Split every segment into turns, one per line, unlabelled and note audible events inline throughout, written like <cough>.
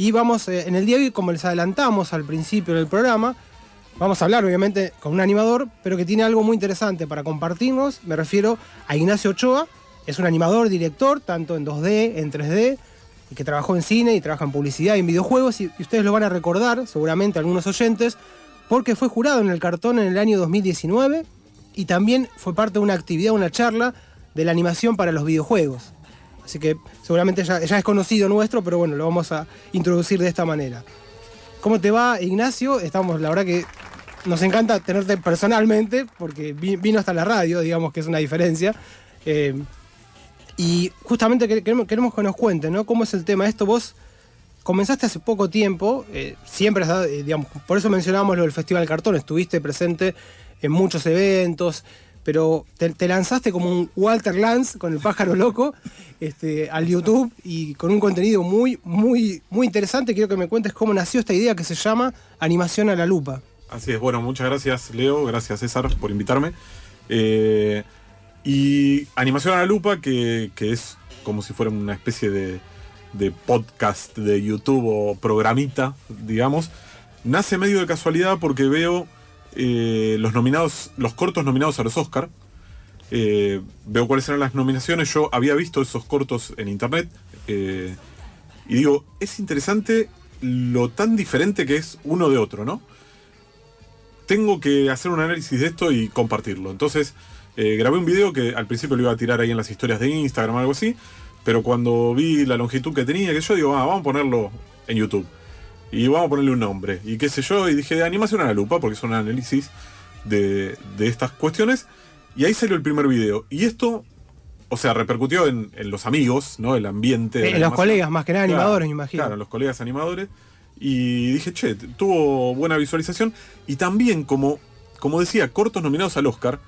Y vamos, eh, en el día de hoy, como les adelantamos al principio del programa, vamos a hablar obviamente con un animador, pero que tiene algo muy interesante para compartirnos. Me refiero a Ignacio Ochoa, es un animador, director, tanto en 2D, en 3D, y que trabajó en cine y trabaja en publicidad y en videojuegos, y, y ustedes lo van a recordar, seguramente algunos oyentes, porque fue jurado en el cartón en el año 2019 y también fue parte de una actividad, una charla de la animación para los videojuegos. Así que seguramente ya, es conocido nuestro, pero bueno, lo vamos a introducir de esta manera. ¿Cómo te va, Ignacio? Estamos, la verdad que nos encanta tenerte personalmente, porque vi- vino hasta la radio, digamos que es una diferencia. Eh, y justamente que- queremos, que nos cuentes, ¿no? ¿Cómo es el tema? Esto vos comenzaste hace poco tiempo, eh, siempre eh, digamos, por eso mencionábamos lo del Festival Cartón, estuviste presente en muchos eventos, pero te, te lanzaste como un Walter Lance con el pájaro loco este, al YouTube y con un contenido muy, muy, muy interesante. Quiero que me cuentes cómo nació esta idea que se llama Animación a la Lupa.
Así es, bueno, muchas gracias Leo, gracias César por invitarme. Eh, y Animación a la Lupa, que, que es como si fuera una especie de, de podcast de YouTube o programita, digamos, nace medio de casualidad porque veo eh, los nominados, los cortos nominados a los Oscar. Eh, veo cuáles eran las nominaciones. Yo había visto esos cortos en internet. eh, y digo, es interesante lo tan diferente que es uno de otro, ¿no? Tengo que hacer un análisis de esto y compartirlo. Entonces, grabé un video que al principio lo iba a tirar ahí en las historias de Instagram o algo así. Pero cuando vi la longitud que tenía, que yo digo, ah, vamos a ponerlo en YouTube. Y vamos a ponerle un nombre. Y qué sé yo, y dije, animación a la lupa, porque es un análisis de, de estas cuestiones. Y ahí salió el primer video. Y esto, o sea, repercutió en, en los amigos, ¿no? El ambiente. de
Eh, los colegas, más que nada
Claro,
animadores, me imagino.
Claro, los colegas animadores. Y dije, che, tuvo buena visualización. Y también, como, como decía, cortos nominados al Oscar,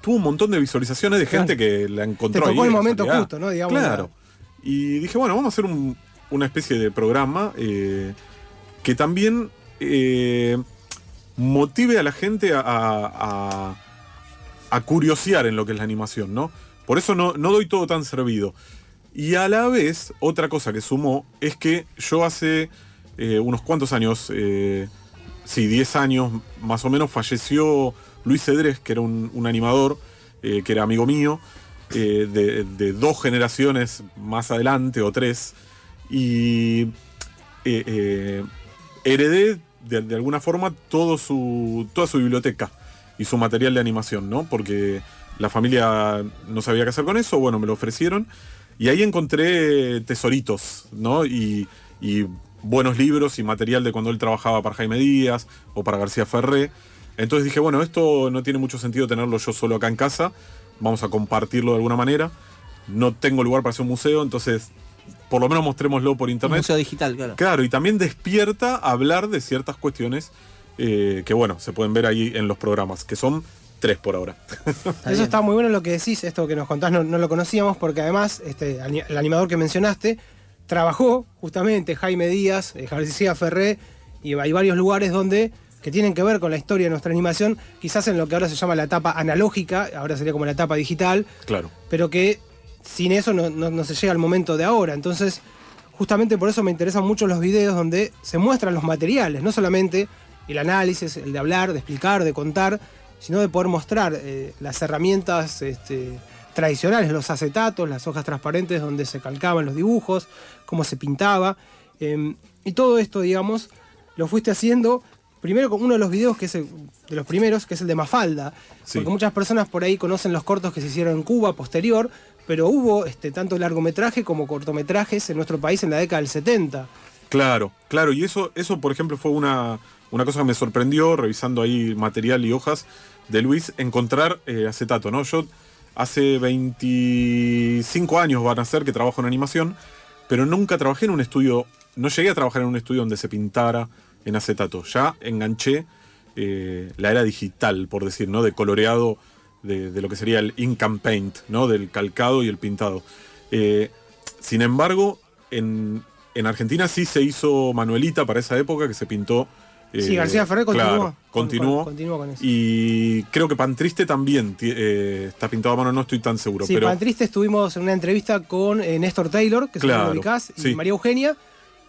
tuvo un montón de visualizaciones de gente que la encontró
Te tocó
ahí
el
de
momento
casualidad.
justo, ¿no? Digamos,
claro. Y dije, bueno, vamos a hacer un- una especie de programa eh, que también eh, motive a la gente a, a, curiosear en lo que es la animación, ¿no? Por eso no, no doy todo tan servido. Y a la vez, otra cosa que sumó es que yo hace eh, unos cuantos años, eh, sí, 10 años más o menos, falleció Luis Cedrés, que era un, animador, que era amigo mío, de, de dos generaciones más adelante o tres. Y heredé de, alguna forma su, toda su biblioteca y su material de animación, ¿no? Porque la familia no sabía qué hacer con eso, bueno, me lo ofrecieron. Y ahí encontré tesoritos, ¿no? Y, y buenos libros y material de cuando él trabajaba para Jaime Díaz o para García Ferré. Entonces dije, bueno, esto no tiene mucho sentido tenerlo yo solo acá en casa. Vamos a compartirlo de alguna manera. No tengo lugar para hacer un museo, entonces por lo menos mostrémoslo por
Un
internet.
museo digital, claro.
Claro, y también despierta a hablar de ciertas cuestiones eh, que, bueno, se pueden ver ahí en los programas, que son tres por ahora. <laughs>
Eso está muy bueno lo que decís, esto que nos contás no, no lo conocíamos, porque además este, el animador que mencionaste trabajó justamente Jaime Díaz, eh, García Ferré, y hay varios lugares donde que tienen que ver con la historia de nuestra animación, quizás en lo que ahora se llama la etapa analógica, ahora sería como la etapa digital,
Claro.
pero que sin eso no, no- no se llega al momento de ahora. Entonces, justamente por eso me interesan mucho los videos donde se muestran los materiales, no solamente el análisis, el de hablar, de explicar, de contar, sino de poder mostrar eh, las herramientas este, tradicionales, los acetatos, las hojas transparentes donde se calcaban los dibujos, cómo se pintaba. eh, y todo esto, digamos, lo fuiste haciendo primero con uno de los videos que es el- de los primeros, que es el de Mafalda.
Sí.
Porque muchas personas por ahí conocen los cortos que se hicieron en Cuba posterior, pero hubo este, tanto largometraje como cortometrajes en nuestro país en la década del 70.
Claro, claro. Y eso, eso por ejemplo, fue una, una cosa que me sorprendió revisando ahí material y hojas de Luis, encontrar eh, acetato, ¿no? Yo hace 25 años van a ser que trabajo en animación, pero nunca trabajé en un estudio, no llegué a trabajar en un estudio donde se pintara en acetato. Ya enganché eh, la era digital, por decir, ¿no? De coloreado de, de lo que sería el ink and paint, ¿no? Del calcado y el pintado. Eh, sin embargo, en, en Argentina sí se hizo Manuelita para esa época, que se pintó. eh,
sí, García Ferrer continuó.
claro, continuó.
con- continuó con eso.
Y creo que Pan Triste también eh, está pintado a mano, no estoy tan seguro.
Sí,
pero
Pan Triste estuvimos en una entrevista con eh, Néstor Taylor, que
Claro,
lo ubicás, y
sí.
María Eugenia,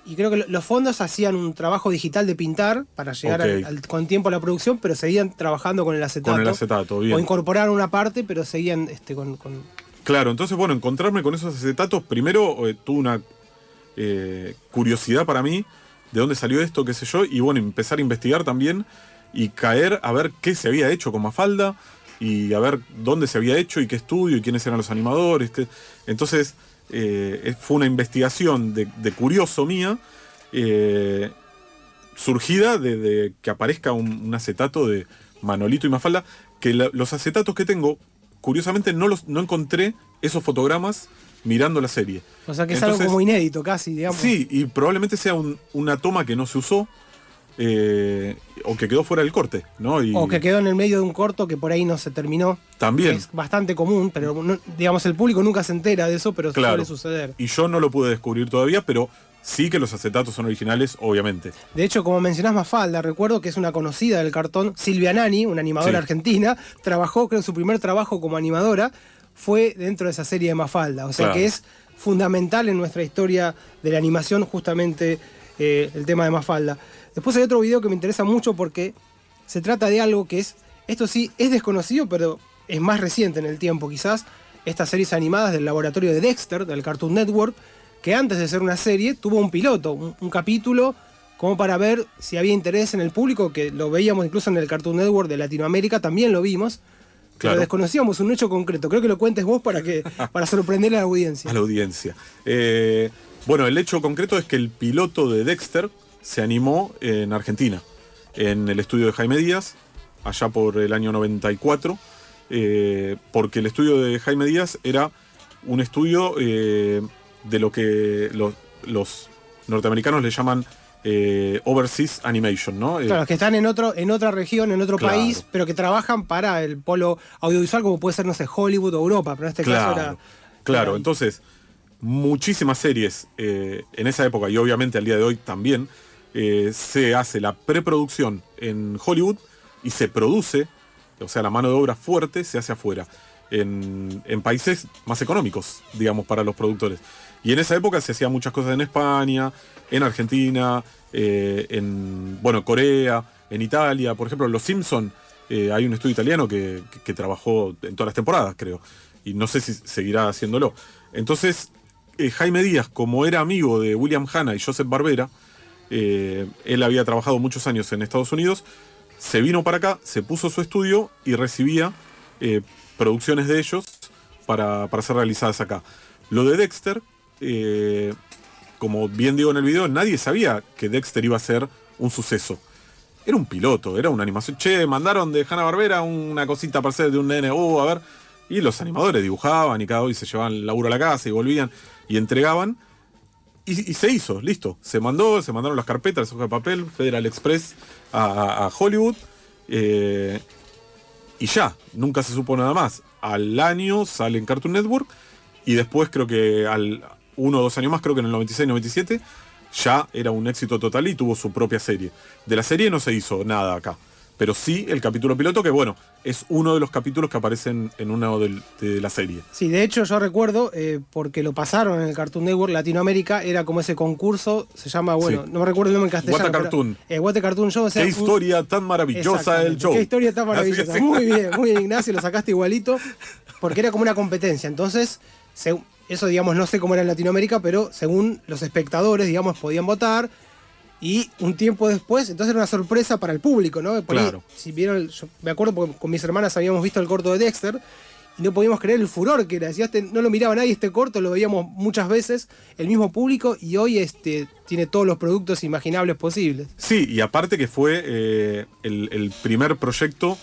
y creo que lo- los fondos hacían un trabajo digital de pintar para llegar al- con tiempo a la producción, pero seguían trabajando con el acetato.
Con el acetato, bien.
O incorporaron una parte, pero seguían este, con, con-
Claro, entonces, bueno, encontrarme con esos acetatos, primero eh, tuvo una eh, curiosidad para mí de dónde salió esto, qué sé yo, y bueno, empezar a investigar también y caer a ver qué se había hecho con Mafalda y a ver dónde se había hecho y qué estudio y quiénes eran los animadores. qué- Entonces, eh, fue una investigación de, de curioso mía. eh, surgida de, de que aparezca un, un acetato de Manolito y Mafalda, que la- los acetatos que tengo, curiosamente no, los, no encontré esos fotogramas mirando la serie.
O sea que es algo como inédito casi, digamos.
Sí, y probablemente sea un- una toma que no se usó eh, o que quedó fuera del corte, ¿no? Y
O que quedó en el medio de un corto que por ahí no se terminó.
también.
Es bastante común, pero no- digamos el público nunca se entera de eso, pero
Claro.
suele suceder.
Y yo no lo pude descubrir todavía, pero sí que los acetatos son originales, obviamente.
De hecho, como mencionás Mafalda, recuerdo que es una conocida del cartón, Silvia Nani, una animadora
Sí.
argentina, trabajó, creo, su primer trabajo como animadora fue dentro de esa serie de Mafalda. O sea
Claro.
que es fundamental en nuestra historia de la animación justamente eh, el tema de Mafalda. Después hay otro video que me interesa mucho porque se trata de algo que es, esto sí, es desconocido, pero es más reciente en el tiempo quizás, estas series animadas del laboratorio de Dexter, del Cartoon Network, que antes de ser una serie tuvo un piloto, un, un capítulo como para ver si había interés en el público, que lo veíamos incluso en el Cartoon Network de Latinoamérica, también lo vimos, pero
Claro.
desconocíamos un hecho concreto. Creo que lo cuentes vos para, que, <laughs> para sorprender a la audiencia.
a la audiencia. Eh, bueno, el hecho concreto es que el piloto de Dexter se animó en Argentina, en el estudio de Jaime Díaz, allá por el año 94, eh, porque el estudio de Jaime Díaz era un estudio eh, de lo que los, los norteamericanos le llaman eh, Overseas Animation, ¿no? Eh,
Claro, que están en otro, en otra región, en otro
Claro.
país, pero que trabajan para el polo audiovisual, como puede ser, no sé, Hollywood o Europa, pero en este
claro,
caso era.
claro.
era.
Entonces, muchísimas series eh, en esa época y obviamente al día de hoy también eh, se hace la preproducción en Hollywood y se produce, o sea, la mano de obra fuerte se hace afuera, en, países más económicos, digamos, para los productores. Y en esa época se hacían muchas cosas en España, en Argentina, eh, en bueno, Corea, en Italia. Por ejemplo, Los Simpson eh, hay un estudio italiano que, trabajó en todas las temporadas, creo. Y no sé si seguirá haciéndolo. Entonces, Jaime Díaz, como era amigo de William Hanna y Joseph Barbera, eh, él había trabajado muchos años en Estados Unidos, se vino para acá, se puso su estudio y recibía eh, producciones de ellos para, para ser realizadas acá. Lo de Dexter, eh, como bien digo en el video, nadie sabía que Dexter iba a ser un suceso. Era un piloto, era una animación. Che, mandaron de Hanna Barbera una cosita para hacer de un nene, uh, a ver. Y los animadores dibujaban y cada hoy se llevaban el laburo a la casa y volvían y entregaban. Y, se hizo, listo. Se mandó, se mandaron las carpetas, las hojas de papel, Federal Express a Hollywood. eh, y ya, nunca se supo nada más. Al año sale en Cartoon Network y después creo que al uno o dos años más, creo que en el 96-97, ya era un éxito total y tuvo su propia serie. De la serie no se hizo nada acá. Pero sí el capítulo piloto, que bueno, es uno de los capítulos que aparecen en una del- de la serie.
Sí, de hecho yo recuerdo, eh, porque lo pasaron en el Cartoon Network Latinoamérica, era como ese concurso, se llama, bueno,
Sí.
no me recuerdo el nombre en castellano.
What
pero,
Cartoon.
eh, What Cartoon Show. o sea,
Qué
un-
historia tan maravillosa el show.
Qué historia tan maravillosa. Muy bien, muy bien, Ignacio, lo sacaste igualito, porque era como una competencia. Entonces, se- eso, digamos, no sé cómo era en Latinoamérica, pero según los espectadores, digamos, podían votar. Y un tiempo después, entonces era una sorpresa para el público, ¿no? Por ahí,
Claro.
si vieron, yo me acuerdo porque con mis hermanas habíamos visto el corto de Dexter y no podíamos creer el furor que era. Este, no lo miraba nadie este corto, lo veíamos muchas veces, el mismo público, y hoy este, tiene todos los productos imaginables posibles.
Sí, y aparte que fue eh, el, el primer proyecto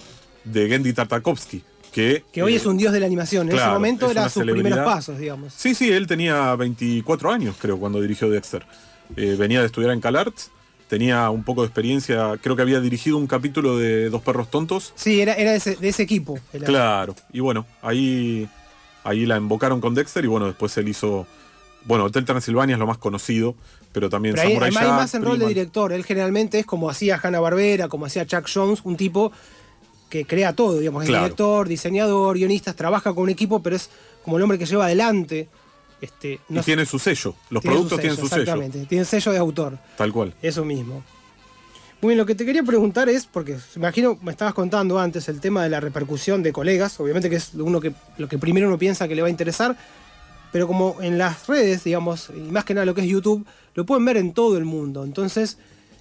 de Gendy Tartakovsky. Que,
Que hoy
eh,
es un dios de la animación. En ese momento
es
era
una
sus
celebridad.
primeros pasos, digamos.
Sí, sí, él tenía 24 años, creo, cuando dirigió Dexter. Eh, venía de estudiar en CalArts, tenía un poco de experiencia, creo que había dirigido un capítulo de Dos Perros Tontos.
Sí, era, era de, ese, de ese equipo. Era-
Claro, y bueno, ahí, ahí la invocaron con Dexter y bueno, después él hizo... Bueno, Hotel Transilvania es lo más conocido, pero también
Pero
Samurai
además hay
Jack,
más en rol de director. Él generalmente es como hacía Hanna Barbera, como hacía Chuck Jones, un tipo que crea todo, digamos, es
Claro.
director, diseñador, guionista, trabaja con un equipo, pero es como el hombre que lleva adelante Este,
y tiene su sello. Los
tiene
productos tienen su sello.
Exactamente, tienen sello de autor.
Tal cual.
Eso mismo. Muy bien, lo que te quería preguntar es, porque me imagino, me estabas contando antes el tema de la repercusión de colegas, obviamente que es uno que, lo que primero uno piensa que le va a interesar, pero como en las redes, digamos, y más que nada lo que es YouTube, lo pueden ver en todo el mundo. Entonces,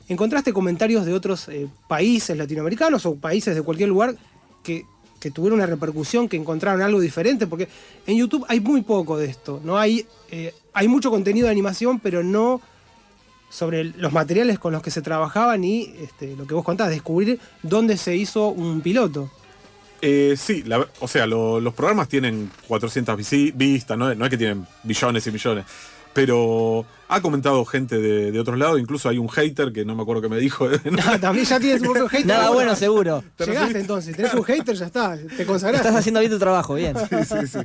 ¿encontraste comentarios de otros eh, países latinoamericanos o países de cualquier lugar que, que, tuvieron una repercusión, que encontraron algo diferente? Porque en YouTube hay muy poco de esto, ¿no? Hay, eh, hay mucho contenido de animación, pero no sobre los materiales con los que se trabajaban y este, lo que vos contás, descubrir dónde se hizo un piloto.
Eh, sí, o sea, lo, los programas tienen 400 vistas, ¿no? no es que tienen billones y millones. Pero ha comentado gente de, de, otros lados, incluso hay un hater que no me acuerdo qué me dijo. <laughs> <laughs>
no, también ya tienes un propio hater.
Nada bueno, seguro.
Llegaste entonces, tenés un hater, ya está, te consagraste.
Estás haciendo bien tu trabajo, bien. <laughs>
Sí, sí, sí.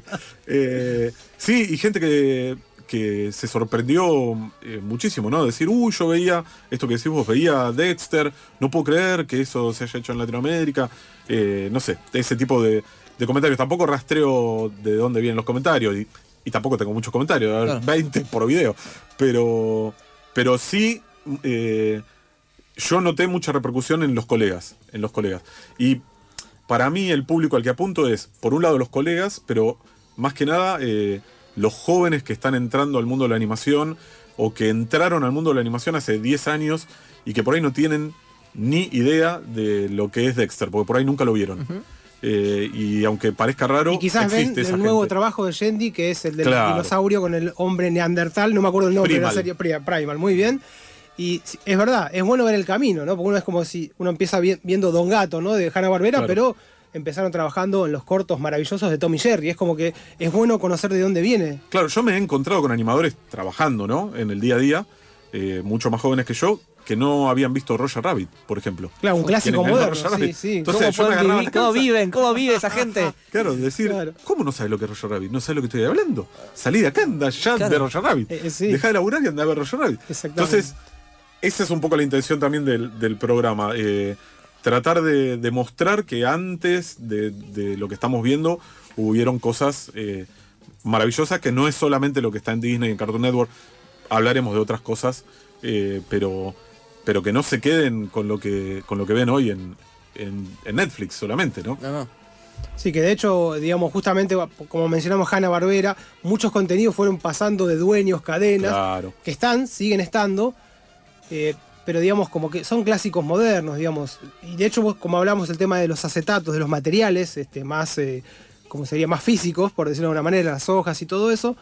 Eh, sí, y gente que que se sorprendió eh, muchísimo, ¿no? Decir, uy, yo veía esto que decís vos, veía Dexter, no puedo creer que eso se haya hecho en Latinoamérica, eh, no sé, ese tipo de, de, comentarios. Tampoco rastreo de dónde vienen los comentarios y, y tampoco tengo muchos comentarios, claro. 20 por video, pero, pero sí, eh, yo noté mucha repercusión en los colegas, en los colegas. Y para mí el público al que apunto es, por un lado, los colegas, pero más que nada los jóvenes que están entrando al mundo de la animación o que entraron al mundo de la animación hace 10 años y que por ahí no tienen ni idea de lo que es Dexter, porque por ahí nunca lo vieron. Uh -huh. Eh, y aunque parezca raro,
y quizás ven el nuevo
gente.
trabajo de Yendi, que es el del claro. dinosaurio con el hombre neandertal, no me acuerdo el nombre
Primal.
de la serie, Primal, muy bien. Y es verdad, es bueno ver el camino, ¿no? Porque uno es como si uno empieza viendo Don Gato, ¿no? De Hanna Barbera, claro. pero empezaron trabajando en los cortos maravillosos de Tommy Jerry. Es como que es bueno conocer de dónde viene.
Claro, yo me he encontrado con animadores trabajando, ¿no? En el día a día, eh, mucho más jóvenes que yo, que no habían visto Roger Rabbit, por ejemplo.
Claro, un clásico moderno. Sí, sí.
Entonces, ¿Cómo, yo me vivir, ¿Cómo viven? ¿Cómo vive esa <laughs> gente?
claro, decir, claro. ¿cómo no sabes lo que es Roger Rabbit? ¿No sabes lo que estoy hablando? Salí de acá, anda ya claro. de Roger Rabbit. Eh, sí. Deja de laburar y anda a ver Roger Rabbit. Entonces, esa es un poco la intención también del, del programa. Eh, tratar de, de, mostrar que antes de, de, lo que estamos viendo hubieron cosas eh, maravillosas que no es solamente lo que está en Disney y en Cartoon Network. Hablaremos de otras cosas, eh, pero, pero que no se queden con lo que, con lo que ven hoy en, en, en Netflix solamente, ¿no?
No, no.
Sí, que de hecho, digamos, justamente como mencionamos Hanna Barbera, muchos contenidos fueron pasando de dueños, cadenas,
claro.
que están, siguen estando. Eh, pero digamos como que son clásicos modernos, digamos. Y de hecho, como hablamos el tema de los acetatos, de los materiales, este, más, eh, como sería, más físicos, por decirlo de alguna manera, las hojas y todo eso,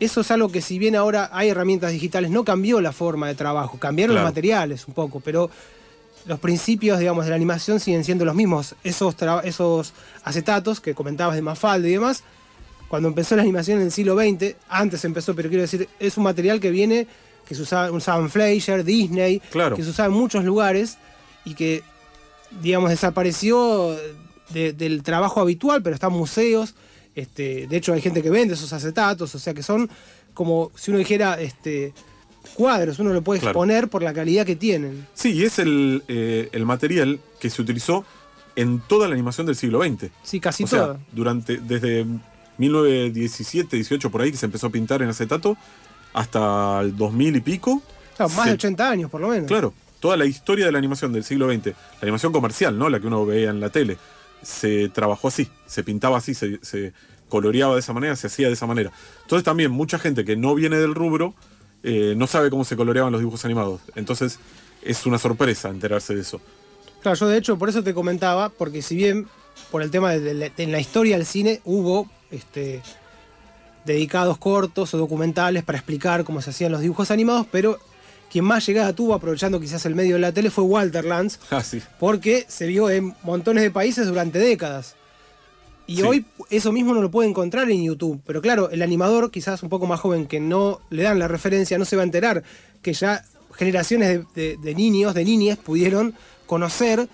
eso es algo que si bien ahora hay herramientas digitales, no cambió la forma de trabajo, cambiaron claro. los materiales un poco, pero los principios, digamos, de la animación siguen siendo los mismos. Esos, esos acetatos que comentabas de Mafalda y demás, cuando empezó la animación en el siglo XX, antes empezó, pero quiero decir, es un material que viene que se usaba, usaban Fleischer, Disney,
claro.
que se usaba en muchos lugares y que, digamos, desapareció de, del trabajo habitual, pero están museos. Este, de hecho, hay gente que vende esos acetatos, o sea que son como si uno dijera este, cuadros, uno lo puede
Claro.
exponer por la calidad que tienen.
Sí, y es el, eh, el material que se utilizó en toda la animación del siglo XX.
Sí, casi
o sea,
toda.
durante, desde 1917, 18 por ahí que se empezó a pintar en acetato, hasta el 2000 y pico.
Claro, más
se-
de 80 años por lo menos.
Claro, toda la historia de la animación del siglo XX, la animación comercial, ¿no? La que uno veía en la tele, se trabajó así, se pintaba así, se, coloreaba de esa manera, se hacía de esa manera. Entonces también mucha gente que no viene del rubro eh, no sabe cómo se coloreaban los dibujos animados. Entonces es una sorpresa enterarse de eso.
Claro, yo de hecho por eso te comentaba, porque si bien por el tema de, la historia del cine hubo este, dedicados cortos o documentales para explicar cómo se hacían los dibujos animados, pero quien más llegada tuvo, aprovechando quizás el medio de la tele, fue Walter Lantz,
Ah, sí.
porque se vio en montones de países durante décadas. Y
Sí.
hoy eso mismo no lo puede encontrar en YouTube. Pero claro, el animador, quizás un poco más joven, que no le dan la referencia, no se va a enterar que ya generaciones de, de- de niños, de niñas, pudieron conocer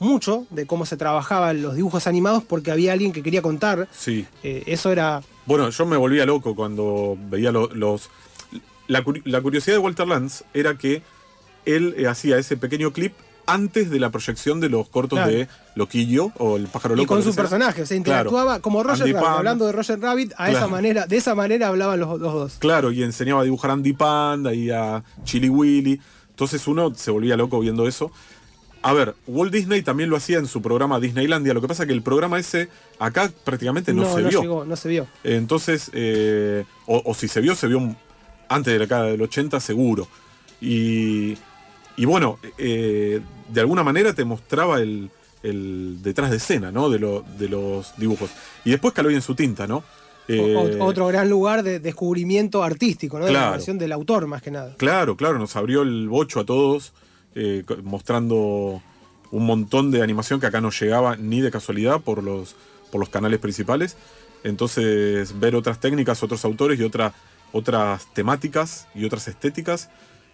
mucho de cómo se trabajaban los dibujos animados porque había alguien que quería contar.
Sí.
Eh, eso era.
Bueno, yo me volvía loco cuando veía lo- los... La, curi- la curiosidad de Walter Lantz era que él eh, hacía ese pequeño clip antes de la proyección de los cortos
Claro.
de Loquillo o el pájaro loco.
Y con su
sea.
personaje,
Claro.
interactuaba como Roger
Andy
Rabbit.
Pan.
Hablando de Roger Rabbit, a esa manera, de esa manera hablaban los, los dos.
Claro, y enseñaba a dibujar a Andy Panda y a Chili Willy. Entonces uno se volvía loco viendo eso. A ver, Walt Disney también lo hacía en su programa Disneylandia. Lo que pasa es que el programa ese acá prácticamente no, se vio.
llegó, no se vio.
Entonces, eh, o, o si se vio, se vio un- antes de la década del 80 seguro. Y, y bueno, eh, de alguna manera te mostraba el, el detrás de escena, ¿no? De, lo- de los dibujos. Y después Caloy en su tinta, ¿no? Eh,
otro gran lugar de descubrimiento artístico, ¿no? De la creación del autor, más que nada.
Claro, claro, nos abrió el bocho a todos, eh, mostrando un montón de animación que acá no llegaba ni de casualidad por los, por los canales principales. Entonces, ver otras técnicas, otros autores y otra, otras temáticas y otras estéticas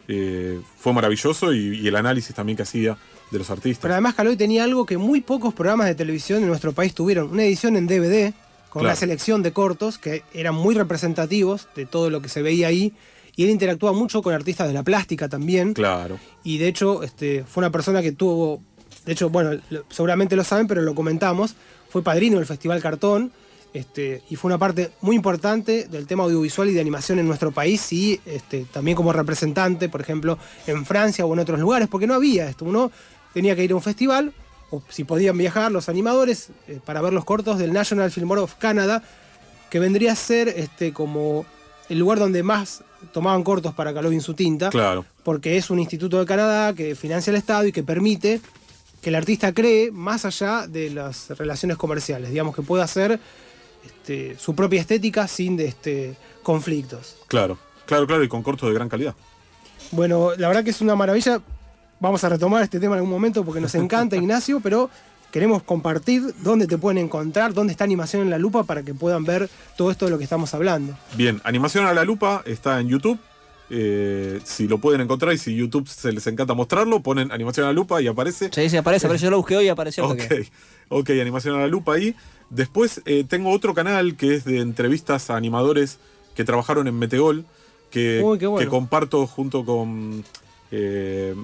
eh, fue maravilloso y, y el análisis también que hacía de los artistas.
Pero además Caloy tenía algo que muy pocos programas de televisión en nuestro país tuvieron. Una edición en DVD con
Claro.
una selección de cortos que eran muy representativos de todo lo que se veía ahí. Y él interactúa mucho con artistas de la plástica también.
Claro,
Y de hecho, este, fue una persona que tuvo, de hecho, bueno, seguramente lo saben, pero lo comentamos, fue padrino del Festival Cartón, este, y fue una parte muy importante del tema audiovisual y de animación en nuestro país, y este, también como representante, por ejemplo, en Francia o en otros lugares, porque no había esto, uno tenía que ir a un festival, o si podían viajar los animadores, eh, para ver los cortos del National Film Board of Canada, que vendría a ser este, como el lugar donde más tomaban cortos para Caloy en su tinta
claro.
porque es un instituto de Canadá que financia el Estado y que permite que el artista cree más allá de las relaciones comerciales, digamos que pueda hacer este, su propia estética sin de, este, conflictos.
Claro, claro, claro, y con cortos de gran calidad.
Bueno, la verdad que es una maravilla. Vamos a retomar este tema en algún momento porque nos encanta, <laughs> Ignacio, pero queremos compartir dónde te pueden encontrar, dónde está Animación en la Lupa para que puedan ver todo esto de lo que estamos hablando.
Bien, Animación a la Lupa está en YouTube. Eh, si lo pueden encontrar y si YouTube se les encanta mostrarlo, ponen Animación a la Lupa y aparece.
Sí, sí, aparece, aparece. Yo lo busqué hoy y apareció.
Ok,
porque-
ok, Animación a la Lupa ahí. Después eh, tengo otro canal que es de entrevistas a animadores que trabajaron en Metegol, que,
Uy, qué bueno.
que comparto junto con eh,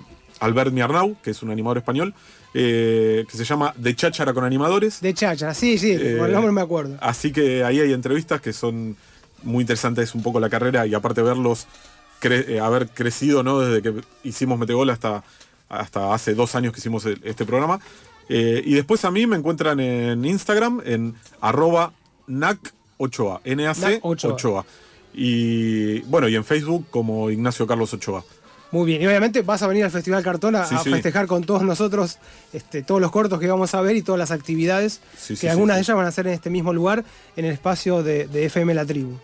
Albert Miarnau, que es un animador español, eh, que se llama De Cháchara con Animadores.
De Chacha, sí, sí,
Eh,
por el nombre me acuerdo.
Así que ahí hay entrevistas que son muy interesantes un poco la carrera y aparte verlos cre- eh, haber crecido ¿no? desde que hicimos Metegol hasta, hasta hace dos años que hicimos el- este programa. Eh, y después a mí me encuentran en Instagram en arroba NAC8A, NAC
NAC 8A.
8A. Y bueno, y en Facebook como Ignacio Carlos Ochoa.
Muy bien, y obviamente vas a venir al Festival Cartón a,
Sí,
a
sí.
festejar con todos nosotros este, todos los cortos que vamos a ver y todas las actividades,
Sí,
que algunas de ellas van a ser en este mismo lugar, en el espacio de, de FM La Tribu.